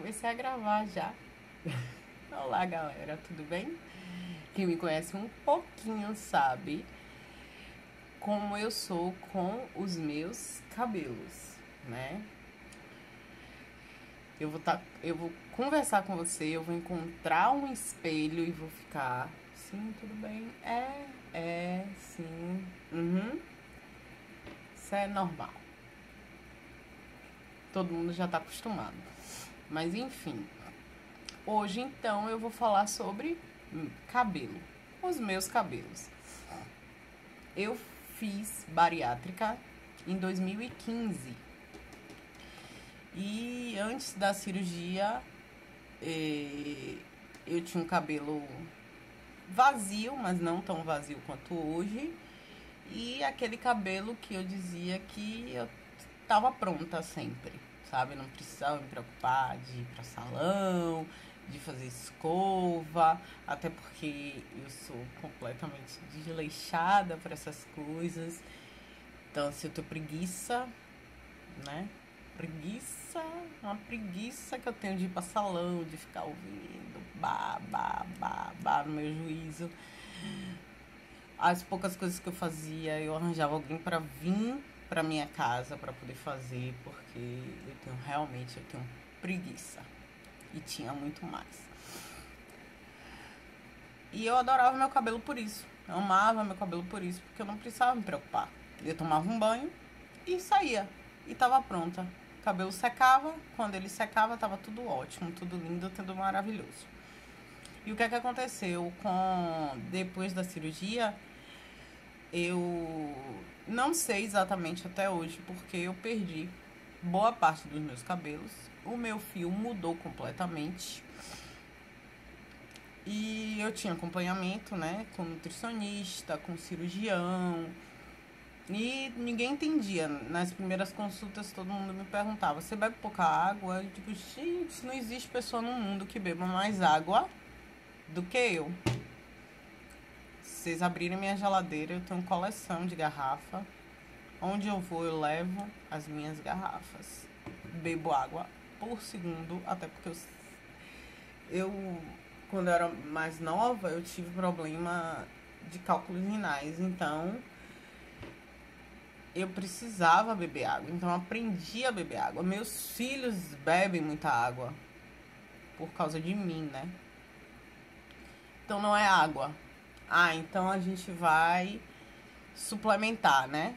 comecei a gravar já. Olá, galera, tudo bem? Quem me conhece um pouquinho sabe como eu sou com os meus cabelos, né? Eu vou, tá, eu vou conversar com você, eu vou encontrar um espelho e vou ficar. Sim, tudo bem? É, é, sim. Uhum. Isso é normal. Todo mundo já tá acostumado. Mas enfim. Hoje então eu vou falar sobre cabelo. Os meus cabelos. Eu fiz bariátrica em 2015. E antes da cirurgia, eh, eu tinha um cabelo vazio, mas não tão vazio quanto hoje. E aquele cabelo que eu dizia que eu estava pronta sempre, sabe? Não precisava me preocupar de ir para salão, de fazer escova, até porque eu sou completamente desleixada para essas coisas. Então, se eu tenho preguiça, né? Preguiça, uma preguiça que eu tenho de ir para salão, de ficar ouvindo bah, bah, bah no meu juízo. As poucas coisas que eu fazia, eu arranjava alguém para vir para minha casa para poder fazer, porque eu tenho realmente eu tenho preguiça e tinha muito mais. E eu adorava meu cabelo por isso. Eu amava meu cabelo por isso, porque eu não precisava me preocupar. Eu tomava um banho e saía. E tava pronta. O cabelo secava, quando ele secava, tava tudo ótimo, tudo lindo, tudo maravilhoso. E o que é que aconteceu com depois da cirurgia? Eu não sei exatamente até hoje porque eu perdi boa parte dos meus cabelos. O meu fio mudou completamente. E eu tinha acompanhamento, né, com nutricionista, com cirurgião. E ninguém entendia. Nas primeiras consultas todo mundo me perguntava: "Você bebe pouca água?" Eu digo: "Gente, não existe pessoa no mundo que beba mais água do que eu." Vocês abrirem minha geladeira, eu tenho coleção de garrafa Onde eu vou, eu levo as minhas garrafas. Bebo água por segundo, até porque eu, eu quando eu era mais nova, eu tive problema de cálculos renais, então eu precisava beber água, então aprendi a beber água. Meus filhos bebem muita água por causa de mim, né? Então não é água. Ah, então a gente vai suplementar, né?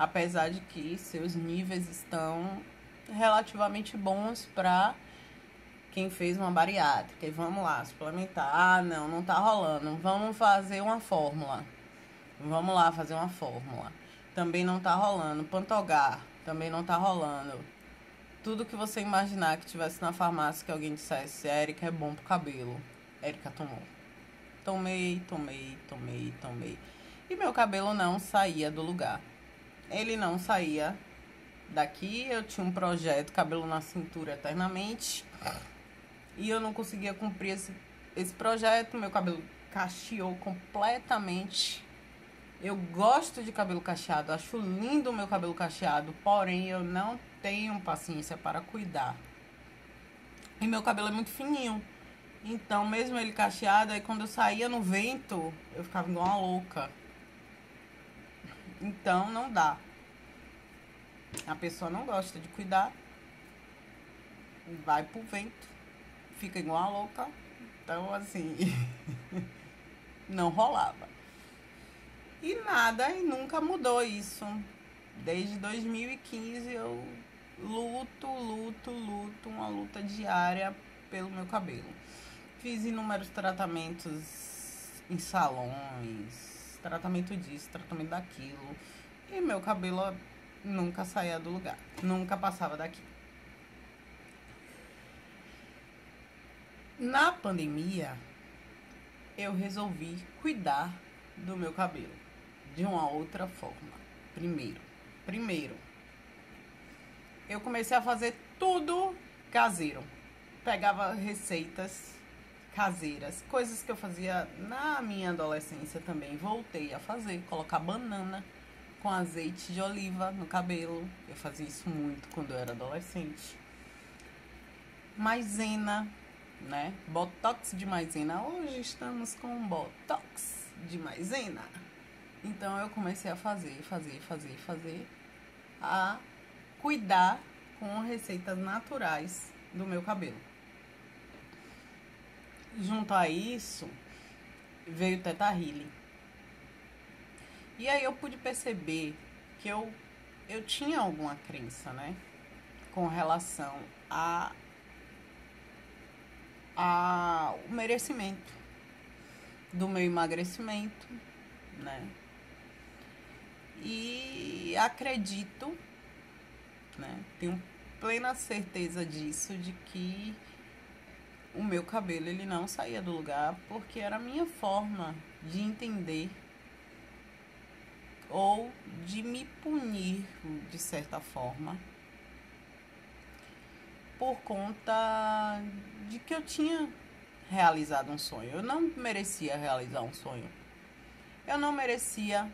apesar de que seus níveis estão relativamente bons para quem fez uma bariátrica. E vamos lá, suplementar. Ah, não, não tá rolando. Vamos fazer uma fórmula. Vamos lá fazer uma fórmula. Também não tá rolando. Pantogar, também não tá rolando. Tudo que você imaginar que tivesse na farmácia que alguém dissesse, Érica é bom pro cabelo. Érica tomou. Tomei, tomei, tomei, tomei. E meu cabelo não saía do lugar ele não saía daqui. Eu tinha um projeto, cabelo na cintura eternamente. E eu não conseguia cumprir esse, esse projeto. Meu cabelo cacheou completamente. Eu gosto de cabelo cacheado, acho lindo o meu cabelo cacheado, porém eu não tenho paciência para cuidar. E meu cabelo é muito fininho. Então, mesmo ele cacheado, aí quando eu saía no vento, eu ficava igual uma louca. Então não dá. A pessoa não gosta de cuidar, vai pro vento, fica igual uma louca. Então, assim, não rolava. E nada, e nunca mudou isso. Desde 2015 eu luto, luto, luto, uma luta diária pelo meu cabelo. Fiz inúmeros tratamentos em salões, tratamento disso, tratamento daquilo. E meu cabelo nunca saía do lugar, nunca passava daqui. Na pandemia, eu resolvi cuidar do meu cabelo de uma outra forma. Primeiro, primeiro, eu comecei a fazer tudo caseiro. Pegava receitas caseiras, coisas que eu fazia na minha adolescência também, voltei a fazer, colocar banana com azeite de oliva no cabelo. Eu fazia isso muito quando eu era adolescente. maisena, né? Botox de maisena. Hoje estamos com botox de maisena. Então eu comecei a fazer, fazer, fazer, fazer, a cuidar com receitas naturais do meu cabelo. Junto a isso, veio o Teta Healing. E aí eu pude perceber que eu, eu tinha alguma crença, né? Com relação a, a o merecimento do meu emagrecimento, né? E acredito, né? Tenho plena certeza disso, de que meu cabelo ele não saía do lugar porque era a minha forma de entender ou de me punir de certa forma por conta de que eu tinha realizado um sonho. Eu não merecia realizar um sonho. Eu não merecia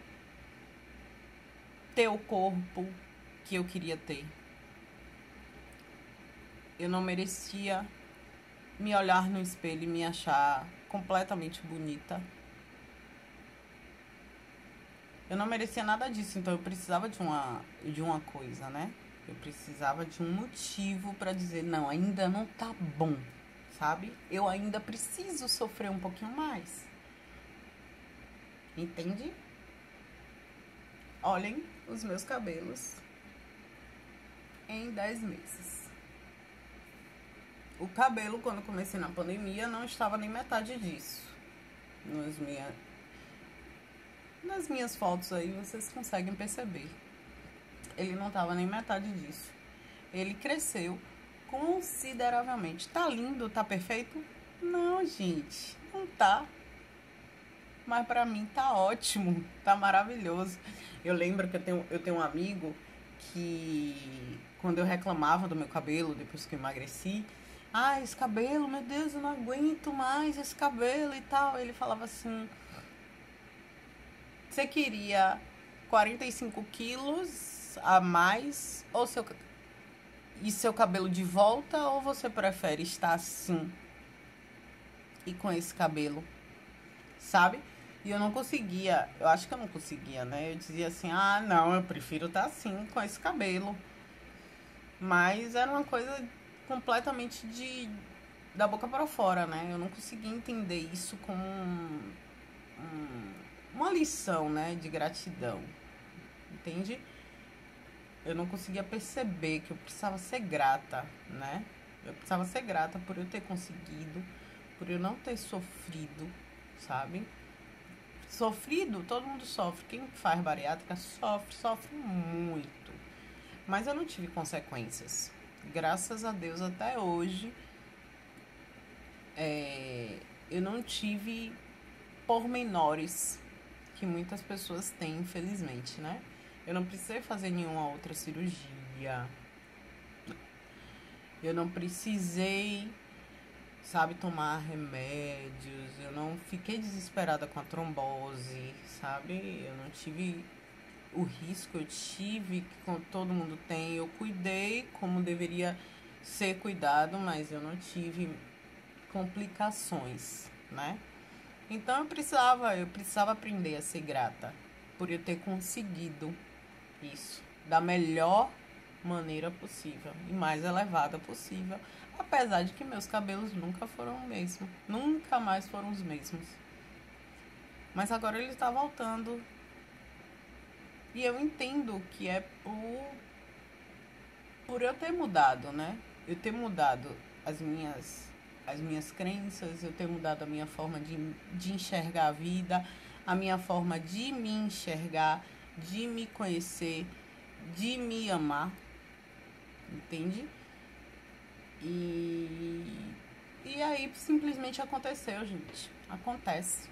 ter o corpo que eu queria ter. Eu não merecia me olhar no espelho e me achar completamente bonita. Eu não merecia nada disso, então eu precisava de uma, de uma coisa, né? Eu precisava de um motivo para dizer, não, ainda não tá bom, sabe? Eu ainda preciso sofrer um pouquinho mais. Entende? Olhem os meus cabelos em 10 meses. O cabelo, quando comecei na pandemia, não estava nem metade disso. Nas, minha... Nas minhas fotos aí, vocês conseguem perceber. Ele não estava nem metade disso. Ele cresceu consideravelmente. Tá lindo, tá perfeito? Não, gente, não tá. Mas para mim tá ótimo, tá maravilhoso. Eu lembro que eu tenho, eu tenho um amigo que quando eu reclamava do meu cabelo depois que eu emagreci, ah, esse cabelo, meu Deus, eu não aguento mais esse cabelo e tal. Ele falava assim: Você queria 45 quilos a mais ou seu, e seu cabelo de volta ou você prefere estar assim e com esse cabelo? Sabe? E eu não conseguia, eu acho que eu não conseguia, né? Eu dizia assim: Ah, não, eu prefiro estar assim com esse cabelo. Mas era uma coisa completamente de da boca para fora, né? Eu não consegui entender isso como um, um, uma lição, né, de gratidão. Entende? Eu não conseguia perceber que eu precisava ser grata, né? Eu precisava ser grata por eu ter conseguido, por eu não ter sofrido, sabe? Sofrido, todo mundo sofre. Quem faz bariátrica sofre, sofre muito. Mas eu não tive consequências graças a Deus até hoje é, eu não tive pormenores que muitas pessoas têm, infelizmente, né? Eu não precisei fazer nenhuma outra cirurgia. Eu não precisei, sabe, tomar remédios. Eu não fiquei desesperada com a trombose, sabe? Eu não tive o risco eu tive, que todo mundo tem, eu cuidei como deveria ser cuidado, mas eu não tive complicações, né? Então eu precisava, eu precisava aprender a ser grata por eu ter conseguido isso da melhor maneira possível e mais elevada possível, apesar de que meus cabelos nunca foram o mesmo, nunca mais foram os mesmos. Mas agora ele está voltando e eu entendo que é por, por eu ter mudado, né? Eu ter mudado as minhas, as minhas crenças, eu ter mudado a minha forma de, de enxergar a vida, a minha forma de me enxergar, de me conhecer, de me amar. Entende? E, e aí simplesmente aconteceu, gente. Acontece.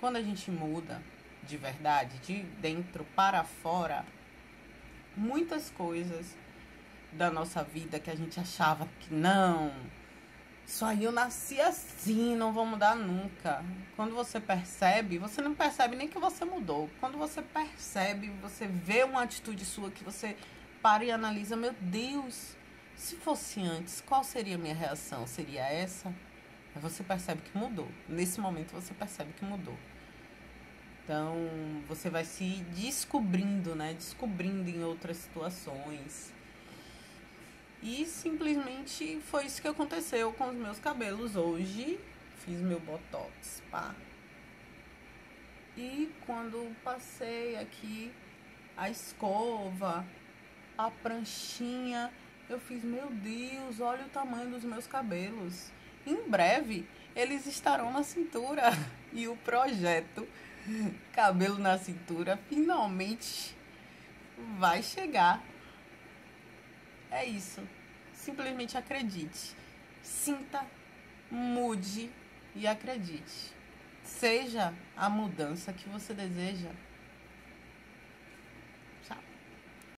Quando a gente muda, de verdade, de dentro para fora, muitas coisas da nossa vida que a gente achava que não, aí eu nasci assim, não vou mudar nunca. Quando você percebe, você não percebe nem que você mudou. Quando você percebe, você vê uma atitude sua que você para e analisa, meu Deus, Se fosse antes, qual seria a minha reação? Seria essa? Aí você percebe que mudou. Nesse momento você percebe que mudou. Então, você vai se descobrindo, né? Descobrindo em outras situações. E simplesmente foi isso que aconteceu com os meus cabelos hoje. Fiz meu botox, pá. E quando passei aqui a escova, a pranchinha, eu fiz, meu Deus, olha o tamanho dos meus cabelos. Em breve eles estarão na cintura. E o projeto Cabelo na Cintura finalmente vai chegar. É isso. Simplesmente acredite. Sinta, mude e acredite. Seja a mudança que você deseja.